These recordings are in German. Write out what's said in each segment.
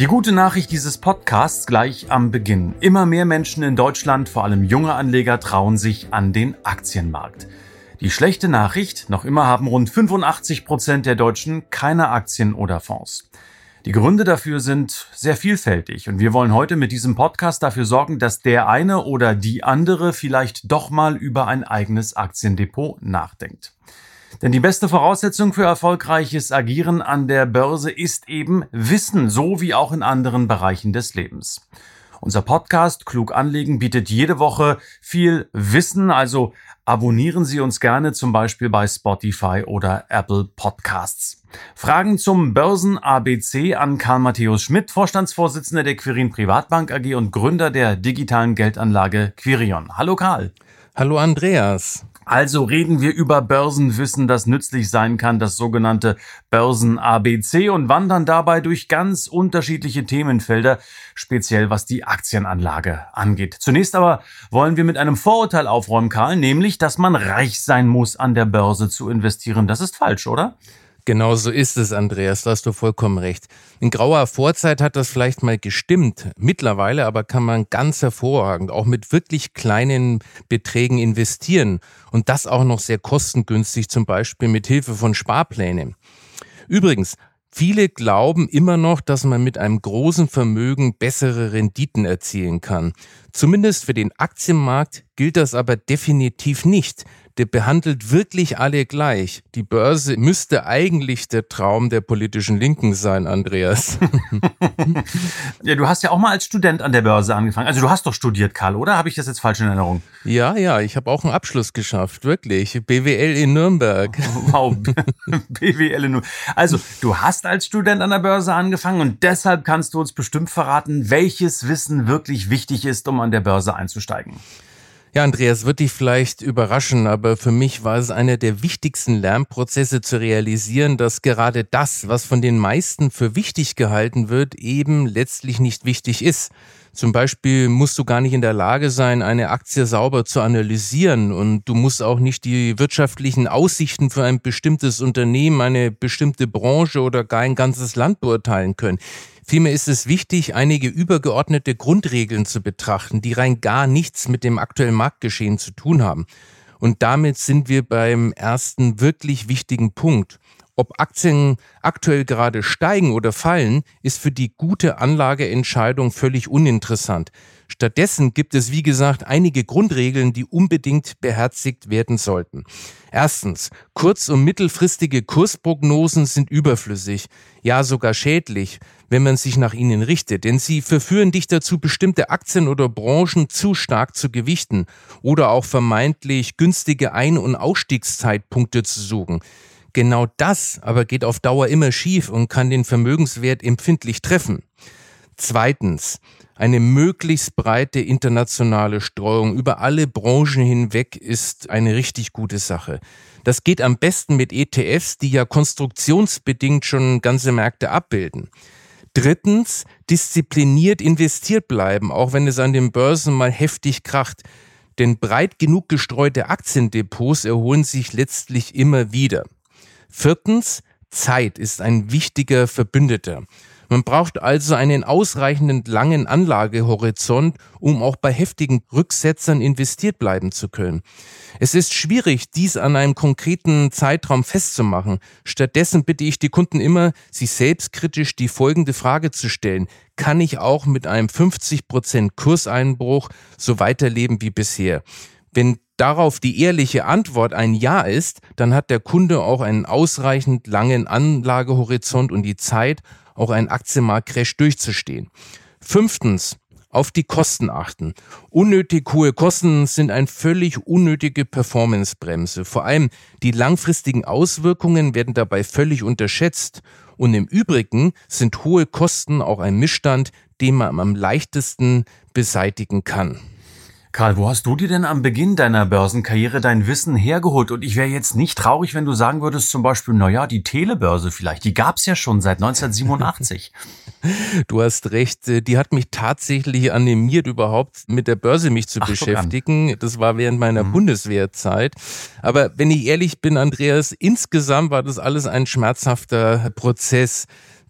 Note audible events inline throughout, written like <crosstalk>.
Die gute Nachricht dieses Podcasts gleich am Beginn. Immer mehr Menschen in Deutschland, vor allem junge Anleger, trauen sich an den Aktienmarkt. Die schlechte Nachricht, noch immer haben rund 85 Prozent der Deutschen keine Aktien oder Fonds. Die Gründe dafür sind sehr vielfältig und wir wollen heute mit diesem Podcast dafür sorgen, dass der eine oder die andere vielleicht doch mal über ein eigenes Aktiendepot nachdenkt. Denn die beste Voraussetzung für erfolgreiches Agieren an der Börse ist eben Wissen, so wie auch in anderen Bereichen des Lebens. Unser Podcast Klug anlegen bietet jede Woche viel Wissen, also abonnieren Sie uns gerne zum Beispiel bei Spotify oder Apple Podcasts. Fragen zum Börsen ABC an Karl Matthäus Schmidt, Vorstandsvorsitzender der Quirin Privatbank AG und Gründer der digitalen Geldanlage Quirion. Hallo Karl. Hallo Andreas. Also reden wir über Börsenwissen, das nützlich sein kann, das sogenannte Börsen-ABC und wandern dabei durch ganz unterschiedliche Themenfelder, speziell was die Aktienanlage angeht. Zunächst aber wollen wir mit einem Vorurteil aufräumen, Karl, nämlich, dass man reich sein muss, an der Börse zu investieren. Das ist falsch, oder? Genau so ist es, Andreas, da hast du vollkommen recht. In grauer Vorzeit hat das vielleicht mal gestimmt. Mittlerweile aber kann man ganz hervorragend auch mit wirklich kleinen Beträgen investieren und das auch noch sehr kostengünstig, zum Beispiel mit Hilfe von Sparplänen. Übrigens, Viele glauben immer noch, dass man mit einem großen Vermögen bessere Renditen erzielen kann. Zumindest für den Aktienmarkt gilt das aber definitiv nicht der behandelt wirklich alle gleich. Die Börse müsste eigentlich der Traum der politischen Linken sein, Andreas. <laughs> ja, du hast ja auch mal als Student an der Börse angefangen. Also du hast doch studiert, Karl, oder? Habe ich das jetzt falsch in Erinnerung? Ja, ja, ich habe auch einen Abschluss geschafft, wirklich. BWL in Nürnberg. <laughs> Wow, <laughs> BWL in Nürnberg. Also du hast als Student an der Börse angefangen und deshalb kannst du uns bestimmt verraten, welches Wissen wirklich wichtig ist, um an der Börse einzusteigen. Ja, Andreas, wird dich vielleicht überraschen, aber für mich war es einer der wichtigsten Lernprozesse zu realisieren, dass gerade das, was von den meisten für wichtig gehalten wird, eben letztlich nicht wichtig ist. Zum Beispiel musst du gar nicht in der Lage sein, eine Aktie sauber zu analysieren und du musst auch nicht die wirtschaftlichen Aussichten für ein bestimmtes Unternehmen, eine bestimmte Branche oder gar ein ganzes Land beurteilen können. Vielmehr ist es wichtig, einige übergeordnete Grundregeln zu betrachten, die rein gar nichts mit dem aktuellen Marktgeschehen zu tun haben. Und damit sind wir beim ersten wirklich wichtigen Punkt. Ob Aktien aktuell gerade steigen oder fallen, ist für die gute Anlageentscheidung völlig uninteressant. Stattdessen gibt es, wie gesagt, einige Grundregeln, die unbedingt beherzigt werden sollten. Erstens, kurz- und mittelfristige Kursprognosen sind überflüssig, ja sogar schädlich, wenn man sich nach ihnen richtet, denn sie verführen dich dazu, bestimmte Aktien oder Branchen zu stark zu gewichten oder auch vermeintlich günstige Ein- und Ausstiegszeitpunkte zu suchen. Genau das aber geht auf Dauer immer schief und kann den Vermögenswert empfindlich treffen. Zweitens, eine möglichst breite internationale Streuung über alle Branchen hinweg ist eine richtig gute Sache. Das geht am besten mit ETFs, die ja konstruktionsbedingt schon ganze Märkte abbilden. Drittens, diszipliniert investiert bleiben, auch wenn es an den Börsen mal heftig kracht. Denn breit genug gestreute Aktiendepots erholen sich letztlich immer wieder. Viertens, Zeit ist ein wichtiger Verbündeter. Man braucht also einen ausreichend langen Anlagehorizont, um auch bei heftigen Rücksetzern investiert bleiben zu können. Es ist schwierig, dies an einem konkreten Zeitraum festzumachen. Stattdessen bitte ich die Kunden immer, sich selbstkritisch die folgende Frage zu stellen. Kann ich auch mit einem 50% Kurseinbruch so weiterleben wie bisher? Wenn darauf die ehrliche Antwort ein Ja ist, dann hat der Kunde auch einen ausreichend langen Anlagehorizont und die Zeit, auch einen Aktienmarktcrash durchzustehen. Fünftens, auf die Kosten achten. Unnötig hohe Kosten sind eine völlig unnötige Performancebremse. Vor allem die langfristigen Auswirkungen werden dabei völlig unterschätzt. Und im Übrigen sind hohe Kosten auch ein Missstand, den man am leichtesten beseitigen kann. Karl, wo hast du dir denn am Beginn deiner Börsenkarriere dein Wissen hergeholt? Und ich wäre jetzt nicht traurig, wenn du sagen würdest, zum Beispiel, na ja, die Telebörse vielleicht, die gab's ja schon seit 1987. <laughs> Du hast recht, äh, die hat mich tatsächlich animiert, überhaupt mit der Börse mich zu Ach, beschäftigen. Das war während meiner mhm. Bundeswehrzeit. Aber wenn ich ehrlich bin, Andreas, insgesamt war das alles ein schmerzhafter Prozess.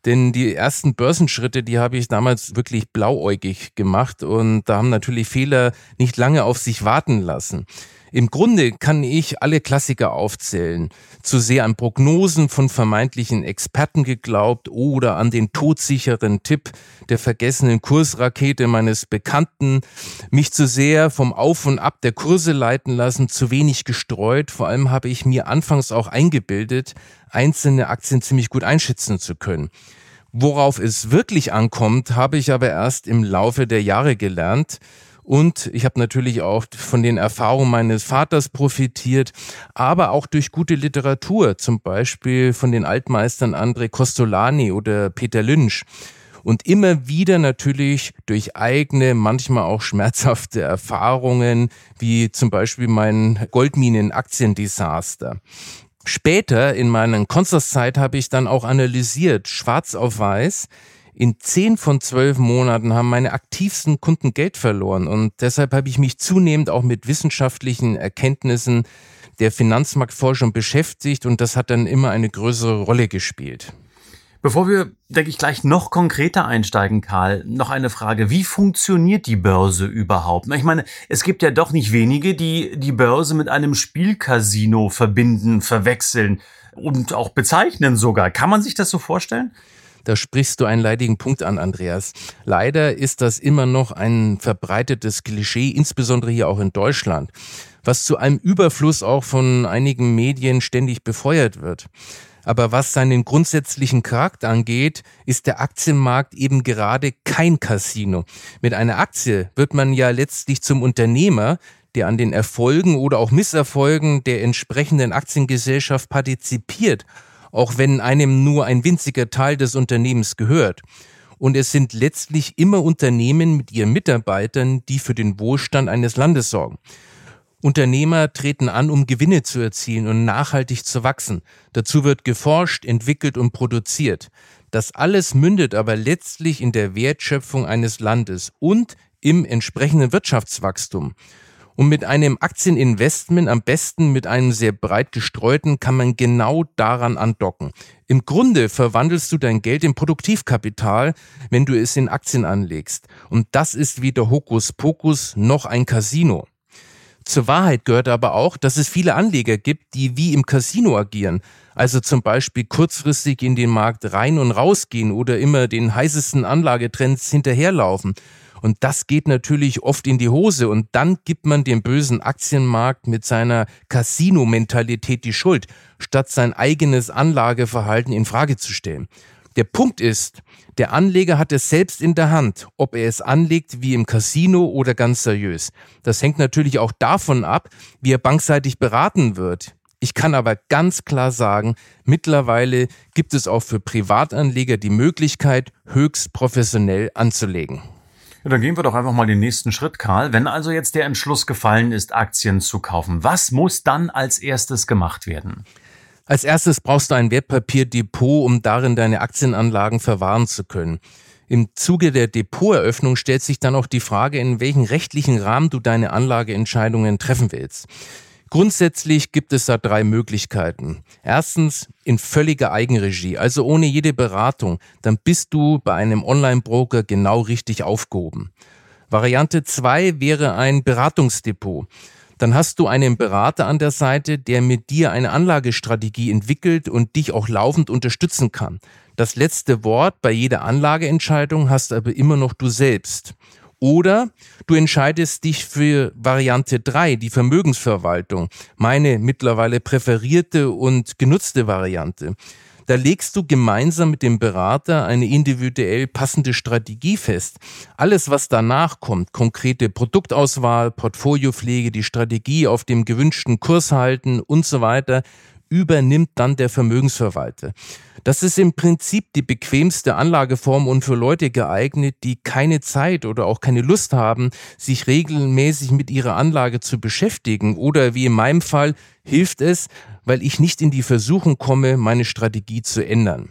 Denn die ersten Börsenschritte, die habe ich damals wirklich blauäugig gemacht und da haben natürlich Fehler nicht lange auf sich warten lassen. Im Grunde kann ich alle Klassiker aufzählen. Zu sehr an Prognosen von vermeintlichen Experten geglaubt oder an den todsicheren Tipp der vergessenen Kursrakete meines Bekannten, mich zu sehr vom Auf und Ab der Kurse leiten lassen, zu wenig gestreut. Vor allem habe ich mir anfangs auch eingebildet, einzelne Aktien ziemlich gut einschätzen zu können. Worauf es wirklich ankommt, habe ich aber erst im Laufe der Jahre gelernt. Und ich habe natürlich auch von den Erfahrungen meines Vaters profitiert, aber auch durch gute Literatur, zum Beispiel von den Altmeistern André Costolani oder Peter Lynch. Und immer wieder natürlich durch eigene, manchmal auch schmerzhafte Erfahrungen, wie zum Beispiel mein Goldminen-Aktiendesaster. Später in meiner Konzertzeit habe ich dann auch analysiert, schwarz auf weiß, in zehn von zwölf Monaten haben meine aktivsten Kunden Geld verloren und deshalb habe ich mich zunehmend auch mit wissenschaftlichen Erkenntnissen der Finanzmarktforschung beschäftigt und das hat dann immer eine größere Rolle gespielt. Bevor wir, denke ich, gleich noch konkreter einsteigen, Karl, noch eine Frage. Wie funktioniert die Börse überhaupt? Ich meine, es gibt ja doch nicht wenige, die die Börse mit einem Spielcasino verbinden, verwechseln und auch bezeichnen sogar. Kann man sich das so vorstellen? Da sprichst du einen leidigen Punkt an, Andreas. Leider ist das immer noch ein verbreitetes Klischee, insbesondere hier auch in Deutschland, was zu einem Überfluss auch von einigen Medien ständig befeuert wird. Aber was seinen grundsätzlichen Charakter angeht, ist der Aktienmarkt eben gerade kein Casino. Mit einer Aktie wird man ja letztlich zum Unternehmer, der an den Erfolgen oder auch Misserfolgen der entsprechenden Aktiengesellschaft partizipiert auch wenn einem nur ein winziger Teil des Unternehmens gehört. Und es sind letztlich immer Unternehmen mit ihren Mitarbeitern, die für den Wohlstand eines Landes sorgen. Unternehmer treten an, um Gewinne zu erzielen und nachhaltig zu wachsen. Dazu wird geforscht, entwickelt und produziert. Das alles mündet aber letztlich in der Wertschöpfung eines Landes und im entsprechenden Wirtschaftswachstum. Und mit einem Aktieninvestment, am besten mit einem sehr breit gestreuten, kann man genau daran andocken. Im Grunde verwandelst du dein Geld in Produktivkapital, wenn du es in Aktien anlegst. Und das ist weder Hokuspokus noch ein Casino. Zur Wahrheit gehört aber auch, dass es viele Anleger gibt, die wie im Casino agieren. Also zum Beispiel kurzfristig in den Markt rein und rausgehen oder immer den heißesten Anlagetrends hinterherlaufen. Und das geht natürlich oft in die Hose und dann gibt man dem bösen Aktienmarkt mit seiner Casino-Mentalität die Schuld, statt sein eigenes Anlageverhalten in Frage zu stellen. Der Punkt ist, der Anleger hat es selbst in der Hand, ob er es anlegt wie im Casino oder ganz seriös. Das hängt natürlich auch davon ab, wie er bankseitig beraten wird. Ich kann aber ganz klar sagen, mittlerweile gibt es auch für Privatanleger die Möglichkeit, höchst professionell anzulegen. Ja, dann gehen wir doch einfach mal den nächsten Schritt, Karl. Wenn also jetzt der Entschluss gefallen ist, Aktien zu kaufen, was muss dann als erstes gemacht werden? Als erstes brauchst du ein Wertpapierdepot, um darin deine Aktienanlagen verwahren zu können. Im Zuge der Depoteröffnung stellt sich dann auch die Frage, in welchen rechtlichen Rahmen du deine Anlageentscheidungen treffen willst. Grundsätzlich gibt es da drei Möglichkeiten. Erstens in völliger Eigenregie, also ohne jede Beratung. Dann bist du bei einem Online-Broker genau richtig aufgehoben. Variante zwei wäre ein Beratungsdepot. Dann hast du einen Berater an der Seite, der mit dir eine Anlagestrategie entwickelt und dich auch laufend unterstützen kann. Das letzte Wort bei jeder Anlageentscheidung hast aber immer noch du selbst. Oder du entscheidest dich für Variante 3, die Vermögensverwaltung, meine mittlerweile präferierte und genutzte Variante. Da legst du gemeinsam mit dem Berater eine individuell passende Strategie fest. Alles, was danach kommt, konkrete Produktauswahl, Portfoliopflege, die Strategie auf dem gewünschten Kurs halten und so weiter, übernimmt dann der Vermögensverwalter. Das ist im Prinzip die bequemste Anlageform und für Leute geeignet, die keine Zeit oder auch keine Lust haben, sich regelmäßig mit ihrer Anlage zu beschäftigen. Oder wie in meinem Fall hilft es, weil ich nicht in die Versuchung komme, meine Strategie zu ändern.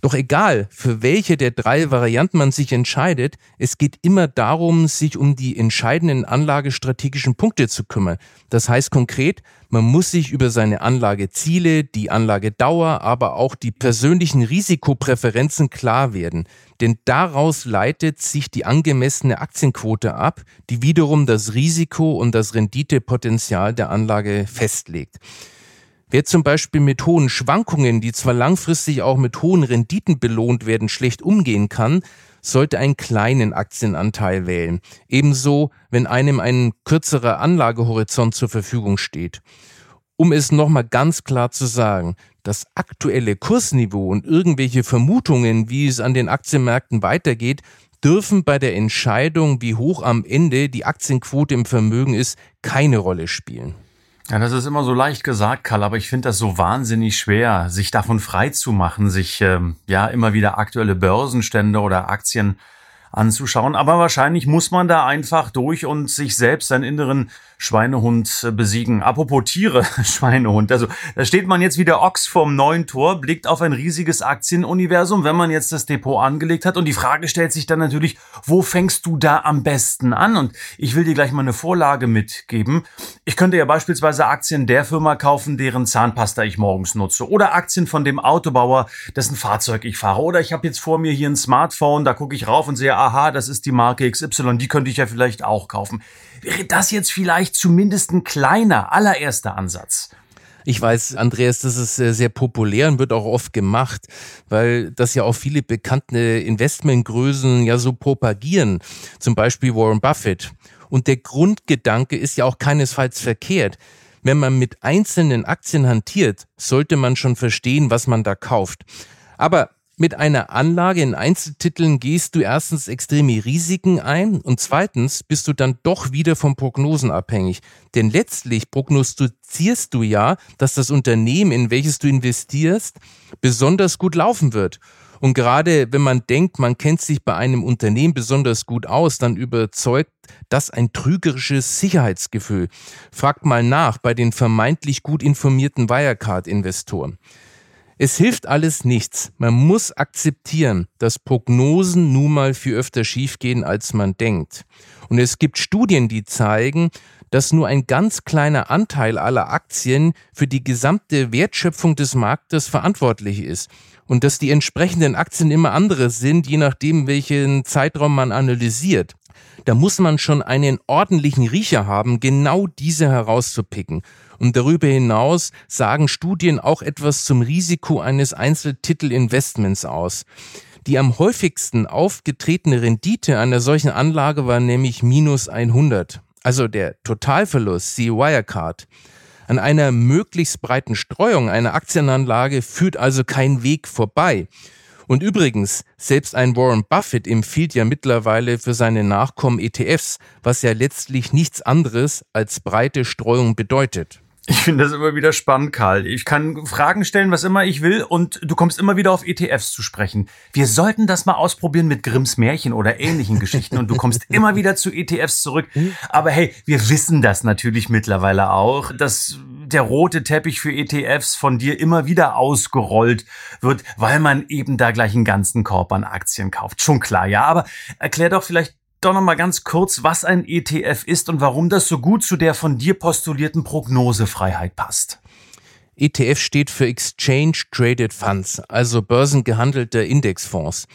Doch egal, für welche der drei Varianten man sich entscheidet, es geht immer darum, sich um die entscheidenden anlagestrategischen Punkte zu kümmern. Das heißt konkret, man muss sich über seine Anlageziele, die Anlagedauer, aber auch die persönlichen Risikopräferenzen klar werden. Denn daraus leitet sich die angemessene Aktienquote ab, die wiederum das Risiko und das Renditepotenzial der Anlage festlegt. Wer zum Beispiel mit hohen Schwankungen, die zwar langfristig auch mit hohen Renditen belohnt werden, schlecht umgehen kann, sollte einen kleinen Aktienanteil wählen. Ebenso, wenn einem ein kürzerer Anlagehorizont zur Verfügung steht. Um es nochmal ganz klar zu sagen, das aktuelle Kursniveau und irgendwelche Vermutungen, wie es an den Aktienmärkten weitergeht, dürfen bei der Entscheidung, wie hoch am Ende die Aktienquote im Vermögen ist, keine Rolle spielen. Ja, das ist immer so leicht gesagt, Karl, aber ich finde das so wahnsinnig schwer, sich davon frei zu machen, sich ähm, ja immer wieder aktuelle Börsenstände oder Aktien anzuschauen. Aber wahrscheinlich muss man da einfach durch und sich selbst seinen inneren Schweinehund äh, besiegen. Apropos Tiere, <laughs> Schweinehund. Also da steht man jetzt wie der Ochs vorm neuen Tor, blickt auf ein riesiges Aktienuniversum, wenn man jetzt das Depot angelegt hat. Und die Frage stellt sich dann natürlich, wo fängst du da am besten an? Und ich will dir gleich mal eine Vorlage mitgeben. Ich könnte ja beispielsweise Aktien der Firma kaufen, deren Zahnpasta ich morgens nutze. Oder Aktien von dem Autobauer, dessen Fahrzeug ich fahre. Oder ich habe jetzt vor mir hier ein Smartphone, da gucke ich rauf und sehe, aha, das ist die Marke XY, die könnte ich ja vielleicht auch kaufen. Wäre das jetzt vielleicht zumindest ein kleiner, allererster Ansatz? Ich weiß, Andreas, das ist sehr populär und wird auch oft gemacht, weil das ja auch viele bekannte Investmentgrößen ja so propagieren. Zum Beispiel Warren Buffett. Und der Grundgedanke ist ja auch keinesfalls verkehrt. Wenn man mit einzelnen Aktien hantiert, sollte man schon verstehen, was man da kauft. Aber mit einer Anlage in Einzeltiteln gehst du erstens extreme Risiken ein und zweitens bist du dann doch wieder von Prognosen abhängig. Denn letztlich prognostizierst du ja, dass das Unternehmen, in welches du investierst, besonders gut laufen wird. Und gerade wenn man denkt, man kennt sich bei einem Unternehmen besonders gut aus, dann überzeugt das ein trügerisches Sicherheitsgefühl. Fragt mal nach bei den vermeintlich gut informierten Wirecard-Investoren. Es hilft alles nichts. Man muss akzeptieren, dass Prognosen nun mal viel öfter schiefgehen, als man denkt. Und es gibt Studien, die zeigen, dass nur ein ganz kleiner Anteil aller Aktien für die gesamte Wertschöpfung des Marktes verantwortlich ist. Und dass die entsprechenden Aktien immer andere sind, je nachdem, welchen Zeitraum man analysiert. Da muss man schon einen ordentlichen Riecher haben, genau diese herauszupicken. Und darüber hinaus sagen Studien auch etwas zum Risiko eines Einzeltitelinvestments aus. Die am häufigsten aufgetretene Rendite einer solchen Anlage war nämlich minus 100. Also der Totalverlust, see Wirecard. An einer möglichst breiten Streuung einer Aktienanlage führt also kein Weg vorbei. Und übrigens, selbst ein Warren Buffett empfiehlt ja mittlerweile für seine Nachkommen ETFs, was ja letztlich nichts anderes als breite Streuung bedeutet. Ich finde das immer wieder spannend, Karl. Ich kann Fragen stellen, was immer ich will, und du kommst immer wieder auf ETFs zu sprechen. Wir sollten das mal ausprobieren mit Grimms Märchen oder ähnlichen Geschichten, und du kommst <laughs> immer wieder zu ETFs zurück. Aber hey, wir wissen das natürlich mittlerweile auch, dass der rote Teppich für ETFs von dir immer wieder ausgerollt wird, weil man eben da gleich einen ganzen Korb an Aktien kauft. Schon klar, ja. Aber erklär doch vielleicht doch noch mal ganz kurz, was ein ETF ist und warum das so gut zu der von dir postulierten Prognosefreiheit passt. ETF steht für Exchange Traded Funds, also börsengehandelte Indexfonds.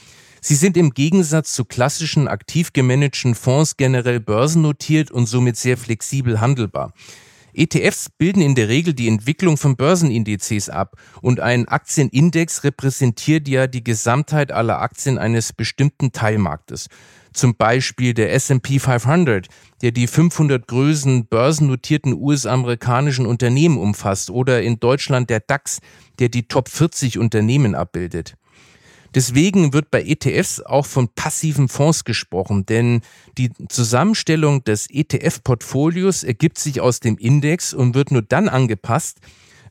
Sie sind im Gegensatz zu klassischen aktiv gemanagten Fonds generell börsennotiert und somit sehr flexibel handelbar. ETFs bilden in der Regel die Entwicklung von Börsenindizes ab und ein Aktienindex repräsentiert ja die Gesamtheit aller Aktien eines bestimmten Teilmarktes zum Beispiel der S&P 500, der die 500 größten börsennotierten US-amerikanischen Unternehmen umfasst, oder in Deutschland der DAX, der die Top 40 Unternehmen abbildet. Deswegen wird bei ETFs auch von passiven Fonds gesprochen, denn die Zusammenstellung des ETF-Portfolios ergibt sich aus dem Index und wird nur dann angepasst,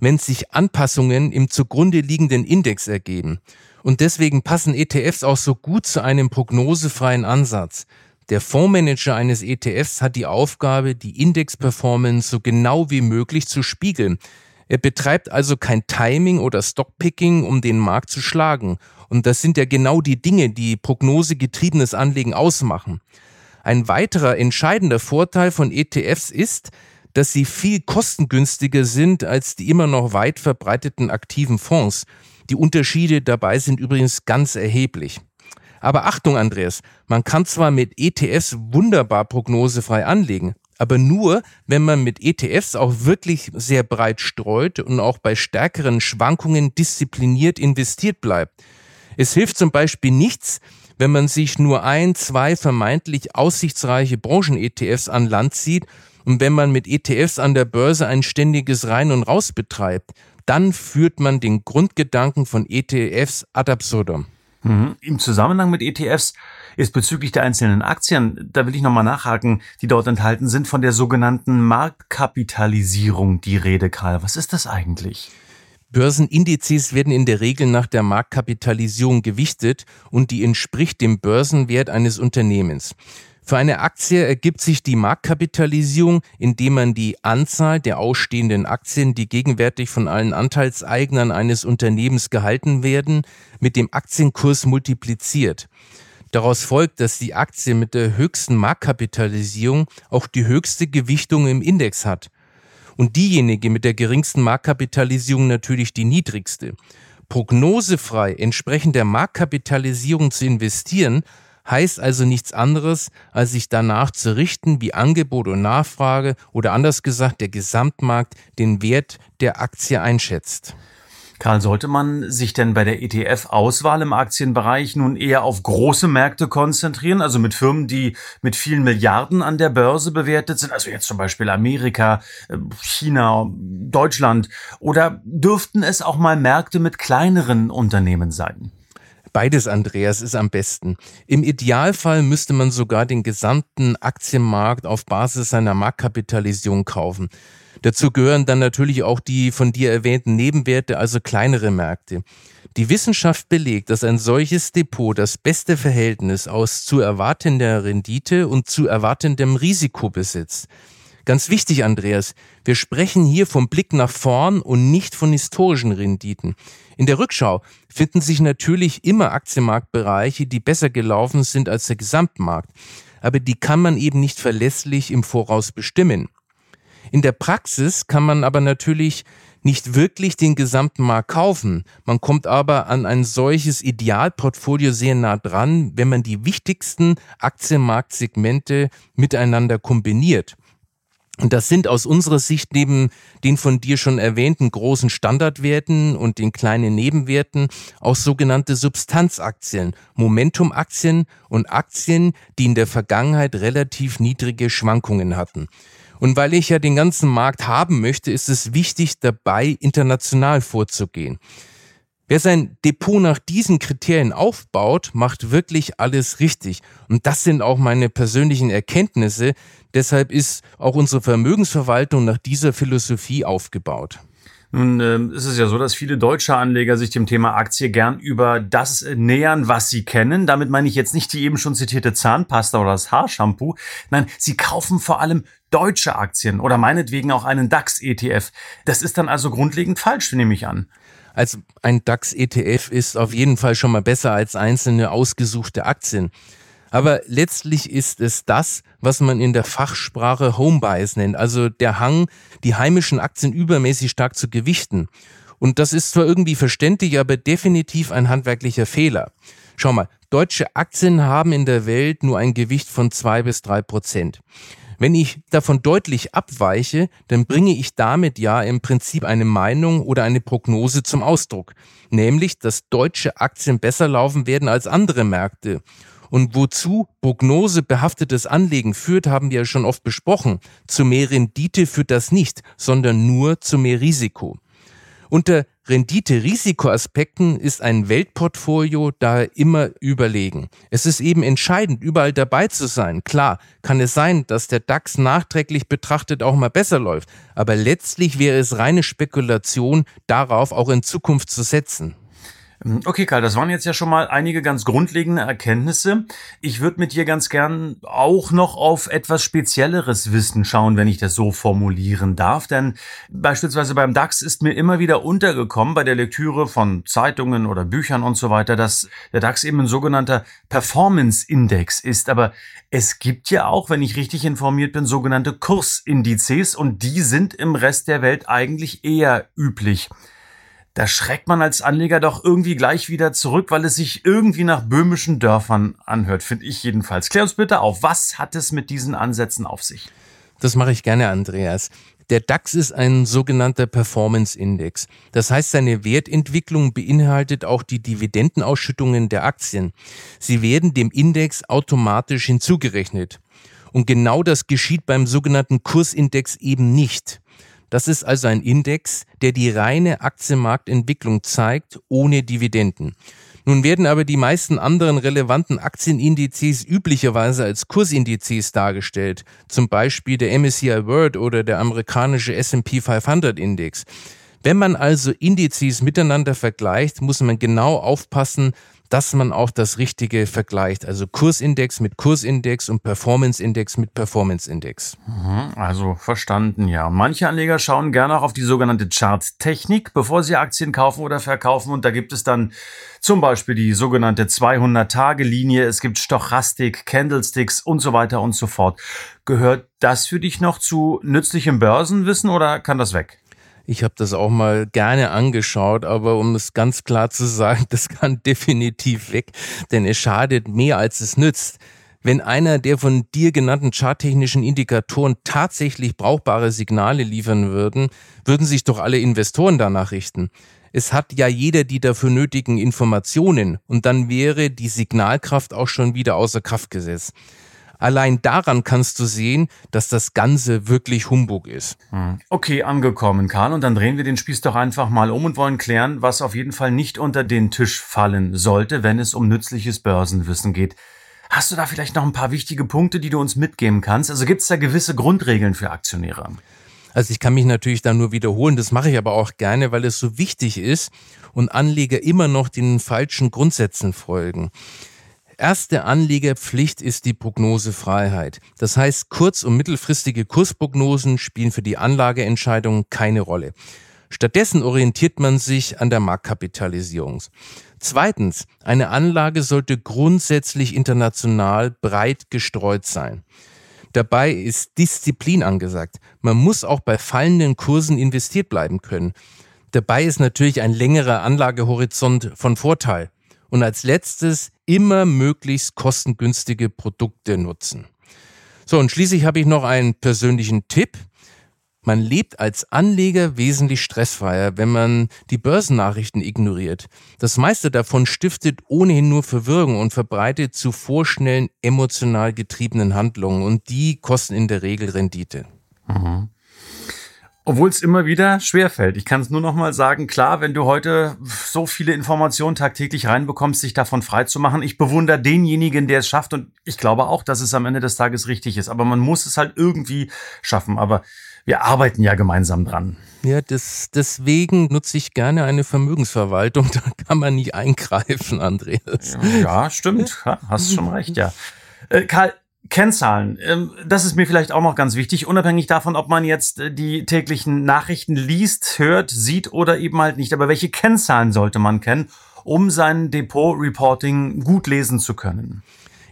wenn sich Anpassungen im zugrunde liegenden Index ergeben. Und deswegen passen ETFs auch so gut zu einem prognosefreien Ansatz. Der Fondsmanager eines ETFs hat die Aufgabe, die Index-Performance so genau wie möglich zu spiegeln. Er betreibt also kein Timing oder Stockpicking, um den Markt zu schlagen. Und das sind ja genau die Dinge, die prognosegetriebenes Anlegen ausmachen. Ein weiterer entscheidender Vorteil von ETFs ist, dass sie viel kostengünstiger sind als die immer noch weit verbreiteten aktiven Fonds. Die Unterschiede dabei sind übrigens ganz erheblich. Aber Achtung, Andreas, man kann zwar mit ETFs wunderbar prognosefrei anlegen, aber nur, wenn man mit ETFs auch wirklich sehr breit streut und auch bei stärkeren Schwankungen diszipliniert investiert bleibt. Es hilft zum Beispiel nichts, wenn man sich nur ein, zwei vermeintlich aussichtsreiche Branchen-ETFs an Land zieht und wenn man mit ETFs an der Börse ein ständiges Rein und Raus betreibt, dann führt man den Grundgedanken von ETFs ad absurdum. Mhm. Im Zusammenhang mit ETFs ist bezüglich der einzelnen Aktien, da will ich nochmal nachhaken, die dort enthalten sind, von der sogenannten Marktkapitalisierung die Rede, Karl. Was ist das eigentlich? Börsenindizes werden in der Regel nach der Marktkapitalisierung gewichtet und die entspricht dem Börsenwert eines Unternehmens. Für eine Aktie ergibt sich die Marktkapitalisierung, indem man die Anzahl der ausstehenden Aktien, die gegenwärtig von allen Anteilseignern eines Unternehmens gehalten werden, mit dem Aktienkurs multipliziert. Daraus folgt, dass die Aktie mit der höchsten Marktkapitalisierung auch die höchste Gewichtung im Index hat. Und diejenige mit der geringsten Marktkapitalisierung natürlich die niedrigste. Prognosefrei entsprechend der Marktkapitalisierung zu investieren, heißt also nichts anderes, als sich danach zu richten, wie Angebot und Nachfrage oder anders gesagt der Gesamtmarkt den Wert der Aktie einschätzt. Karl, sollte man sich denn bei der ETF-Auswahl im Aktienbereich nun eher auf große Märkte konzentrieren, also mit Firmen, die mit vielen Milliarden an der Börse bewertet sind, also jetzt zum Beispiel Amerika, äh, China, Deutschland, oder dürften es auch mal Märkte mit kleineren Unternehmen sein? Beides, Andreas, ist am besten. Im Idealfall müsste man sogar den gesamten Aktienmarkt auf Basis seiner Marktkapitalisierung kaufen. Dazu gehören dann natürlich auch die von dir erwähnten Nebenwerte, also kleinere Märkte. Die Wissenschaft belegt, dass ein solches Depot das beste Verhältnis aus zu erwartender Rendite und zu erwartendem Risiko besitzt. Ganz wichtig, Andreas, wir sprechen hier vom Blick nach vorn und nicht von historischen Renditen. In der Rückschau finden sich natürlich immer Aktienmarktbereiche, die besser gelaufen sind als der Gesamtmarkt, aber die kann man eben nicht verlässlich im Voraus bestimmen. In der Praxis kann man aber natürlich nicht wirklich den gesamten Markt kaufen. Man kommt aber an ein solches Idealportfolio sehr nah dran, wenn man die wichtigsten Aktienmarktsegmente miteinander kombiniert. Und das sind aus unserer Sicht neben den von dir schon erwähnten großen Standardwerten und den kleinen Nebenwerten auch sogenannte Substanzaktien, Momentumaktien und Aktien, die in der Vergangenheit relativ niedrige Schwankungen hatten. Und weil ich ja den ganzen Markt haben möchte, ist es wichtig, dabei international vorzugehen. Wer sein Depot nach diesen Kriterien aufbaut, macht wirklich alles richtig. Und das sind auch meine persönlichen Erkenntnisse. Deshalb ist auch unsere Vermögensverwaltung nach dieser Philosophie aufgebaut. Nun äh, ist es ja so, dass viele deutsche Anleger sich dem Thema Aktie gern über das nähern, was sie kennen. Damit meine ich jetzt nicht die eben schon zitierte Zahnpasta oder das Haarshampoo. Nein, sie kaufen vor allem deutsche Aktien oder meinetwegen auch einen DAX-ETF. Das ist dann also grundlegend falsch, nehme ich an. Also ein DAX-ETF ist auf jeden Fall schon mal besser als einzelne ausgesuchte Aktien. Aber letztlich ist es das, was man in der Fachsprache Homebias nennt, also der Hang, die heimischen Aktien übermäßig stark zu gewichten. Und das ist zwar irgendwie verständlich, aber definitiv ein handwerklicher Fehler. Schau mal, deutsche Aktien haben in der Welt nur ein Gewicht von zwei bis drei Prozent. Wenn ich davon deutlich abweiche, dann bringe ich damit ja im Prinzip eine Meinung oder eine Prognose zum Ausdruck, nämlich, dass deutsche Aktien besser laufen werden als andere Märkte. Und wozu prognosebehaftetes Anlegen führt, haben wir ja schon oft besprochen. Zu mehr Rendite führt das nicht, sondern nur zu mehr Risiko. Unter Rendite-Risikoaspekten ist ein Weltportfolio da immer überlegen. Es ist eben entscheidend, überall dabei zu sein. Klar, kann es sein, dass der DAX nachträglich betrachtet auch mal besser läuft, aber letztlich wäre es reine Spekulation, darauf auch in Zukunft zu setzen. Ähm, okay, Karl, das waren jetzt ja schon mal einige ganz grundlegende Erkenntnisse. Ich würde mit dir ganz gern auch noch auf etwas spezielleres Wissen schauen, wenn ich das so formulieren darf. Denn beispielsweise beim DAX ist mir immer wieder untergekommen bei der Lektüre von Zeitungen oder Büchern und so weiter, dass der DAX eben ein sogenannter Performance-Index ist. Aber es gibt ja auch, wenn ich richtig informiert bin, sogenannte Kursindizes und die sind im Rest der Welt eigentlich eher üblich da schreckt man als Anleger doch irgendwie gleich wieder zurück, weil es sich irgendwie nach böhmischen Dörfern anhört, finde ich jedenfalls. Klär uns bitte auf, was hat es mit diesen Ansätzen auf sich? Das mache ich gerne, Andreas. Der DAX ist ein sogenannter Performance Index. Das heißt, seine Wertentwicklung beinhaltet auch die Dividendenausschüttungen der Aktien. Sie werden dem Index automatisch hinzugerechnet. Und genau das geschieht beim sogenannten Kursindex eben nicht. Das ist also ein Index, der die reine Aktienmarktentwicklung zeigt, ohne Dividenden. Nun werden aber die meisten anderen relevanten Aktienindizes üblicherweise als Kursindizes dargestellt, zum Beispiel der MSCI World oder der amerikanische S&P 500 Index. Wenn man also Indizes miteinander vergleicht, muss man genau aufpassen, dass man auch das Richtige vergleicht. Also Kursindex mit Kursindex und Performanceindex mit Performanceindex. Mhm, also verstanden, ja. Manche Anleger schauen gerne auch auf die sogenannte Charttechnik, bevor sie Aktien kaufen oder verkaufen. Und da gibt es dann zum Beispiel die sogenannte 200-Tage-Linie. Es gibt Stochastik, Candlesticks und so weiter und so fort. Gehört das für dich noch zu nützlichem Börsenwissen oder kann das weg? Ich habe das auch mal gerne angeschaut, aber um es ganz klar zu sagen, <laughs> das kann definitiv weg, denn es schadet mehr als es nützt. Wenn einer der von dir genannten charttechnischen Indikatoren tatsächlich brauchbare Signale liefern würden, würden sich doch alle Investoren danach richten. Es hat ja jeder die dafür nötigen Informationen und dann wäre die Signalkraft auch schon wieder außer Kraft gesetzt. Allein daran kannst du sehen, dass das Ganze wirklich Humbug ist. Okay, angekommen, Karl. Und dann drehen wir den Spieß doch einfach mal um und wollen klären, was auf jeden Fall nicht unter den Tisch fallen sollte, wenn es um nützliches Börsenwissen geht. Hast du da vielleicht noch ein paar wichtige Punkte, die du uns mitgeben kannst? Also gibt es da gewisse Grundregeln für Aktionäre? Also ich kann mich natürlich da nur wiederholen, das mache ich aber auch gerne, weil es so wichtig ist und Anleger immer noch den falschen Grundsätzen folgen. Erste Anlegerpflicht ist die Prognosefreiheit. Das heißt, kurz- und mittelfristige Kursprognosen spielen für die Anlageentscheidung keine Rolle. Stattdessen orientiert man sich an der Marktkapitalisierung. Zweitens, eine Anlage sollte grundsätzlich international breit gestreut sein. Dabei ist Disziplin angesagt. Man muss auch bei fallenden Kursen investiert bleiben können. Dabei ist natürlich ein längerer Anlagehorizont von Vorteil. Und als letztes immer möglichst kostengünstige Produkte nutzen. So, und schließlich habe ich noch einen persönlichen Tipp. Man lebt als Anleger wesentlich stressfreier, wenn man die Börsennachrichten ignoriert. Das meiste davon stiftet ohnehin nur Verwirrung und verbreitet zu vorschnellen, emotional getriebenen Handlungen und die kosten in der Regel Rendite. Mhm. Obwohl es immer wieder schwerfällt. Ich kann es nur noch mal sagen, klar, wenn du heute so viele Informationen tagtäglich reinbekommst, sich davon frei zu machen. Ich bewundere denjenigen, der es schafft und ich glaube auch, dass es am Ende des Tages richtig ist. Aber man muss es halt irgendwie schaffen. Aber wir arbeiten ja gemeinsam dran. Ja, das, deswegen nutze ich gerne eine Vermögensverwaltung. <laughs> Da kann man nicht eingreifen, Andreas. Ja, stimmt. Ja, hast schon recht, ja. Äh, Karl, Kennzahlen, ähm, das ist mir vielleicht auch noch ganz wichtig, unabhängig davon, ob man jetzt äh, die täglichen Nachrichten liest, hört, sieht oder eben halt nicht. Aber welche Kennzahlen sollte man kennen, um sein Depot-Reporting gut lesen zu können?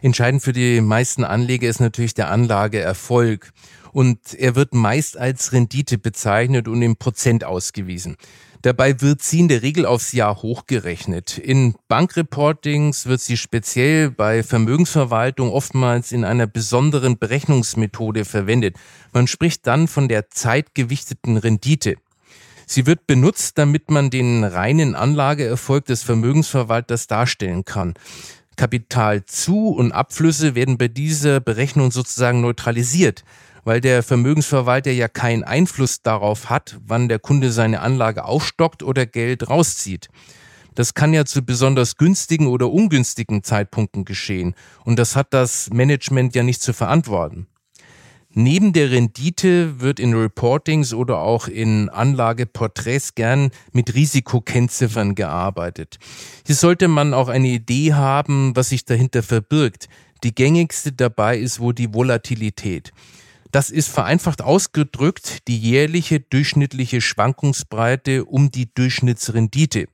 Entscheidend für die meisten Anleger ist natürlich der Anlageerfolg. Und er wird meist als Rendite bezeichnet und im Prozent ausgewiesen. Dabei wird sie in der Regel aufs Jahr hochgerechnet. In Bankreportings wird sie speziell bei Vermögensverwaltung oftmals in einer besonderen Berechnungsmethode verwendet. Man spricht dann von der zeitgewichteten Rendite. Sie wird benutzt, damit man den reinen Anlageerfolg des Vermögensverwalters darstellen kann. Kapitalzu- und Abflüsse werden bei dieser Berechnung sozusagen neutralisiert. Weil der Vermögensverwalter ja keinen Einfluss darauf hat, wann der Kunde seine Anlage aufstockt oder Geld rauszieht. Das kann ja zu besonders günstigen oder ungünstigen Zeitpunkten geschehen und das hat das Management ja nicht zu verantworten. Neben der Rendite wird in Reportings oder auch in Anlageporträts gern mit Risikokennziffern gearbeitet. Hier sollte man auch eine Idee haben, was sich dahinter verbirgt. Die gängigste dabei ist wohl die Volatilität. Das ist vereinfacht ausgedrückt die jährliche durchschnittliche Schwankungsbreite um die Durchschnittsrendite.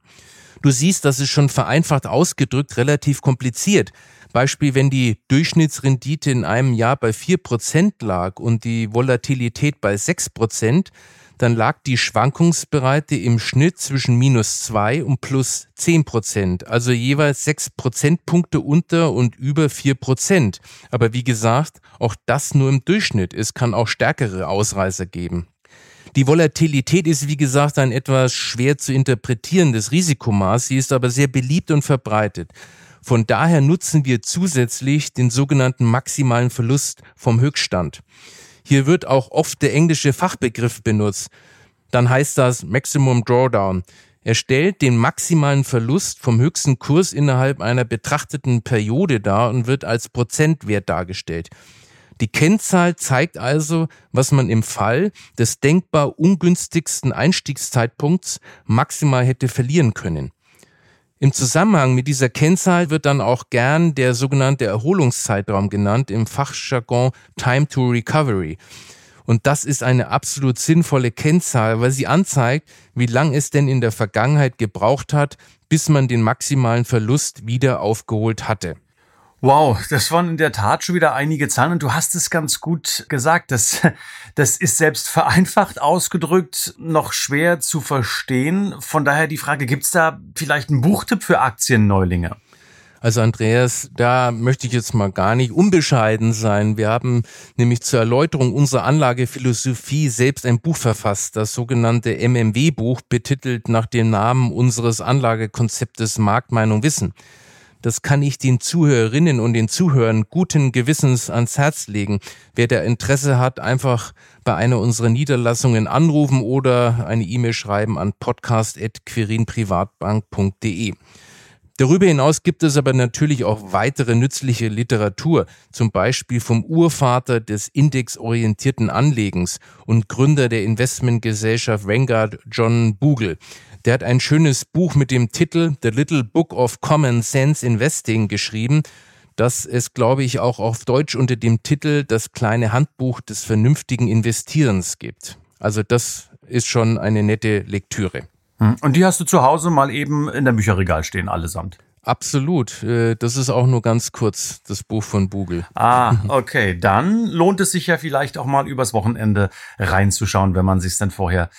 Du siehst, das ist schon vereinfacht ausgedrückt relativ kompliziert. Beispiel, wenn die Durchschnittsrendite in einem Jahr bei vier Prozent lag und die Volatilität bei sechs Prozent, dann lag die Schwankungsbreite im Schnitt zwischen minus zwei und plus zehn Prozent, also jeweils sechs Prozentpunkte unter und über vier Prozent. Aber wie gesagt, auch das nur im Durchschnitt. Es kann auch stärkere Ausreißer geben. Die Volatilität ist, wie gesagt, ein etwas schwer zu interpretierendes Risikomaß. Sie ist aber sehr beliebt und verbreitet. Von daher nutzen wir zusätzlich den sogenannten maximalen Verlust vom Höchststand. Hier wird auch oft der englische Fachbegriff benutzt. Dann heißt das Maximum Drawdown. Er stellt den maximalen Verlust vom höchsten Kurs innerhalb einer betrachteten Periode dar und wird als Prozentwert dargestellt. Die Kennzahl zeigt also, was man im Fall des denkbar ungünstigsten Einstiegszeitpunkts maximal hätte verlieren können. Im Zusammenhang mit dieser Kennzahl wird dann auch gern der sogenannte Erholungszeitraum genannt, im Fachjargon Time to Recovery. Und das ist eine absolut sinnvolle Kennzahl, weil sie anzeigt, wie lang es denn in der Vergangenheit gebraucht hat, bis man den maximalen Verlust wieder aufgeholt hatte. Wow, das waren in der Tat schon wieder einige Zahlen und du hast es ganz gut gesagt. Das, das ist selbst vereinfacht ausgedrückt noch schwer zu verstehen. Von daher die Frage, gibt es da vielleicht einen Buchtipp für Aktienneulinge? Also Andreas, da möchte ich jetzt mal gar nicht unbescheiden sein. Wir haben nämlich zur Erläuterung unserer Anlagephilosophie selbst ein Buch verfasst, das sogenannte MMW-Buch, betitelt nach dem Namen unseres Anlagekonzeptes Marktmeinung Wissen. Das kann ich den Zuhörerinnen und den Zuhörern guten Gewissens ans Herz legen. Wer da Interesse hat, einfach bei einer unserer Niederlassungen anrufen oder eine E-Mail schreiben an podcast.quirinprivatbank.de. Darüber hinaus gibt es aber natürlich auch weitere nützliche Literatur, zum Beispiel vom Urvater des indexorientierten Anlegens und Gründer der Investmentgesellschaft Vanguard, John Bogle. Der hat ein schönes Buch mit dem Titel The Little Book of Common Sense Investing geschrieben, das es, glaube ich, auch auf Deutsch unter dem Titel Das kleine Handbuch des vernünftigen Investierens gibt. Also das ist schon eine nette Lektüre. Hm. Und die hast du zu Hause mal eben in der Bücherregal stehen, allesamt. Absolut. Äh, das ist auch nur ganz kurz, das Buch von Google. Ah, <laughs> okay. Dann lohnt es sich ja vielleicht auch mal übers Wochenende reinzuschauen, wenn man sich dann vorher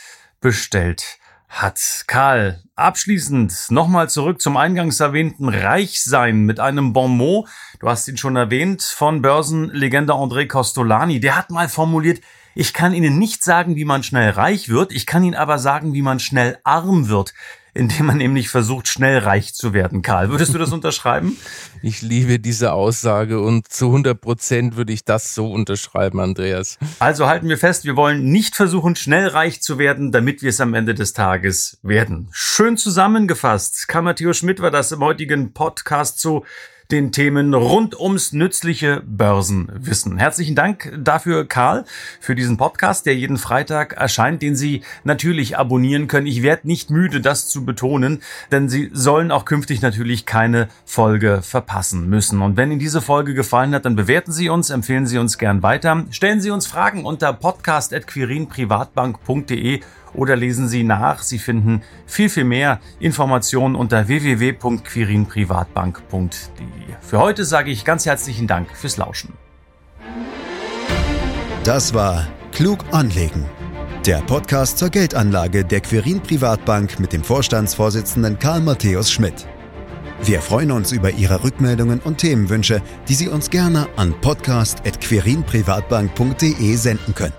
bestellt hat. Karl, abschließend nochmal zurück zum eingangs erwähnten Reichsein mit einem Bonmot. Du hast ihn schon erwähnt von Börsenlegende André Costolani. Der hat mal formuliert, ich kann Ihnen nicht sagen, wie man schnell reich wird, ich kann Ihnen aber sagen, wie man schnell arm wird indem man nämlich versucht, schnell reich zu werden. Karl, würdest du das <laughs> unterschreiben? Ich liebe diese Aussage und zu 100 Prozent würde ich das so unterschreiben, Andreas. Also halten wir fest, wir wollen nicht versuchen, schnell reich zu werden, damit wir es am Ende des Tages werden. Schön zusammengefasst. Karl Matthias Schmidt war das im heutigen Podcast so den Themen rund ums nützliche Börsenwissen. Herzlichen Dank dafür, Karl, für diesen Podcast, der jeden Freitag erscheint, den Sie natürlich abonnieren können. Ich werde nicht müde, das zu betonen, denn Sie sollen auch künftig natürlich keine Folge verpassen müssen. Und wenn Ihnen diese Folge gefallen hat, dann bewerten Sie uns, empfehlen Sie uns gern weiter. Stellen Sie uns Fragen unter podcast.quirinprivatbank.de oder lesen Sie nach. Sie finden viel, viel mehr Informationen unter www.quirinprivatbank.de. Für heute sage ich ganz herzlichen Dank fürs Lauschen. Das war Klug anlegen. Der Podcast zur Geldanlage der Quirin Privatbank mit dem Vorstandsvorsitzenden Karl Matthäus Schmidt. Wir freuen uns über Ihre Rückmeldungen und Themenwünsche, die Sie uns gerne an podcast.quirinprivatbank.de senden können.